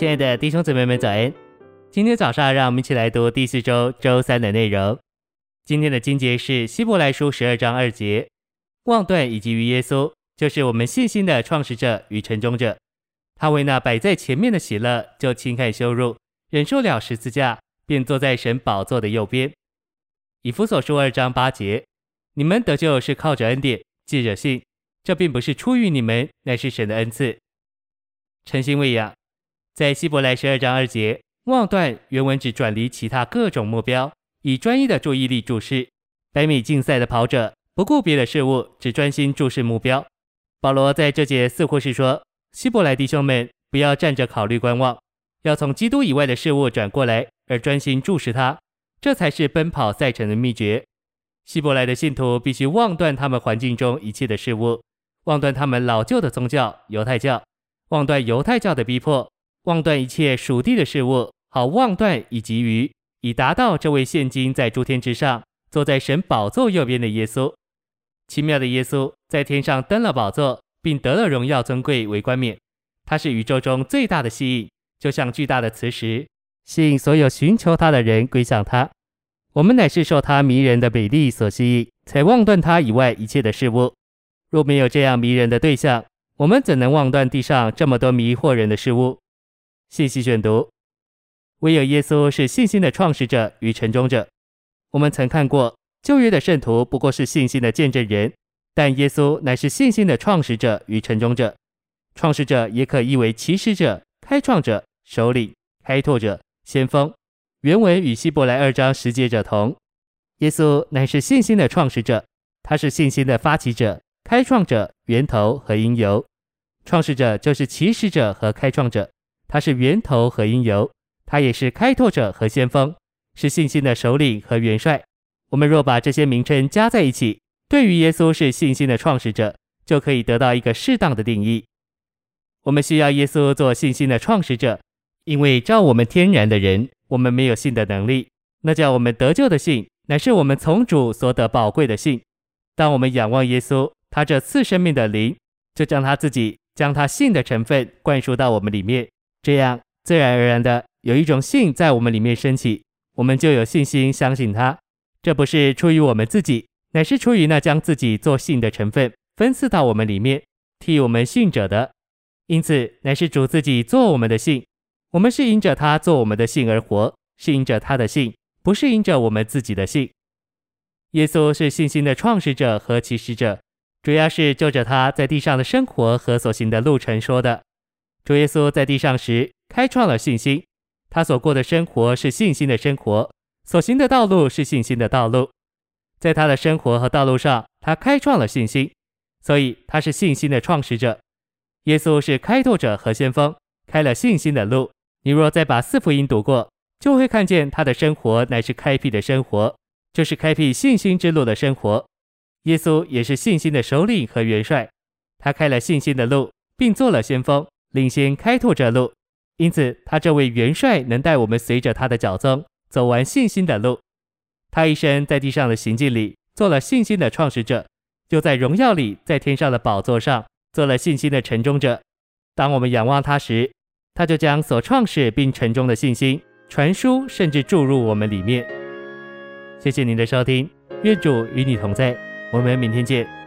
亲爱的弟兄姊妹们，早安！今天早上，让我们一起来读第四周周三的内容。今天的经节是希伯来书十二章二节：望断以及于耶稣，就是我们信心的创始者与成终者。他为那摆在前面的喜乐，就轻看羞辱，忍受了十字架，便坐在神宝座的右边。以弗所书二章八节：你们得救是靠着恩典，借着信，这并不是出于你们，乃是神的恩赐。诚心喂养，在希伯来十二章二节，望断原文指转离其他各种目标，以专一的注意力注视。百米竞赛的跑者不顾别的事物，只专心注视目标。保罗在这节似乎是说，希伯来弟兄们不要站着考虑观望，要从基督以外的事物转过来，而专心注视他，这才是奔跑赛程的秘诀。希伯来的信徒必须望断他们环境中一切的事物，望断他们老旧的宗教犹太教。望断犹太教的逼迫，望断一切属地的事物，好望断以及于，以达到这位现今在诸天之上，坐在神宝座右边的耶稣。奇妙的耶稣在天上登了宝座，并得了荣耀尊贵为冠冕。他是宇宙中最大的吸引，就像巨大的磁石，吸引所有寻求他的人归向他。我们乃是受他迷人的美丽所吸引，才望断他以外一切的事物。若没有这样迷人的对象，我们怎能望断地上这么多迷惑人的事物？信息选读：唯有耶稣是信心的创始者与成终者。我们曾看过旧约的圣徒不过是信心的见证人，但耶稣乃是信心的创始者与成终者。创始者也可译为起始者、开创者、首领、开拓者、先锋。原文与希伯来二章十节者同。耶稣乃是信心的创始者，他是信心的发起者、开创者、源头和因由。创始者就是起始者和开创者，他是源头和因由，他也是开拓者和先锋，是信心的首领和元帅。我们若把这些名称加在一起，对于耶稣是信心的创始者，就可以得到一个适当的定义。我们需要耶稣做信心的创始者，因为照我们天然的人，我们没有信的能力。那叫我们得救的信，乃是我们从主所得宝贵的信。当我们仰望耶稣，他这赐生命的灵，就将他自己。将他信的成分灌输到我们里面，这样自然而然的有一种信在我们里面升起，我们就有信心相信他。这不是出于我们自己，乃是出于那将自己做信的成分分赐到我们里面，替我们信者的。因此，乃是主自己做我们的信，我们是因着他做我们的信而活，是因着他的信，不是因着我们自己的信。耶稣是信心的创始者和起始者。主要是就着他在地上的生活和所行的路程说的。主耶稣在地上时开创了信心，他所过的生活是信心的生活，所行的道路是信心的道路。在他的生活和道路上，他开创了信心，所以他是信心的创始者。耶稣是开拓者和先锋，开了信心的路。你若再把四福音读过，就会看见他的生活乃是开辟的生活，就是开辟信心之路的生活。耶稣也是信心的首领和元帅，他开了信心的路，并做了先锋，领先开拓这路。因此，他这位元帅能带我们随着他的脚踪走完信心的路。他一生在地上的行径里做了信心的创始者，就在荣耀里在天上的宝座上做了信心的承重者。当我们仰望他时，他就将所创始并承重的信心传输，甚至注入我们里面。谢谢您的收听，愿主与你同在。我们明天见。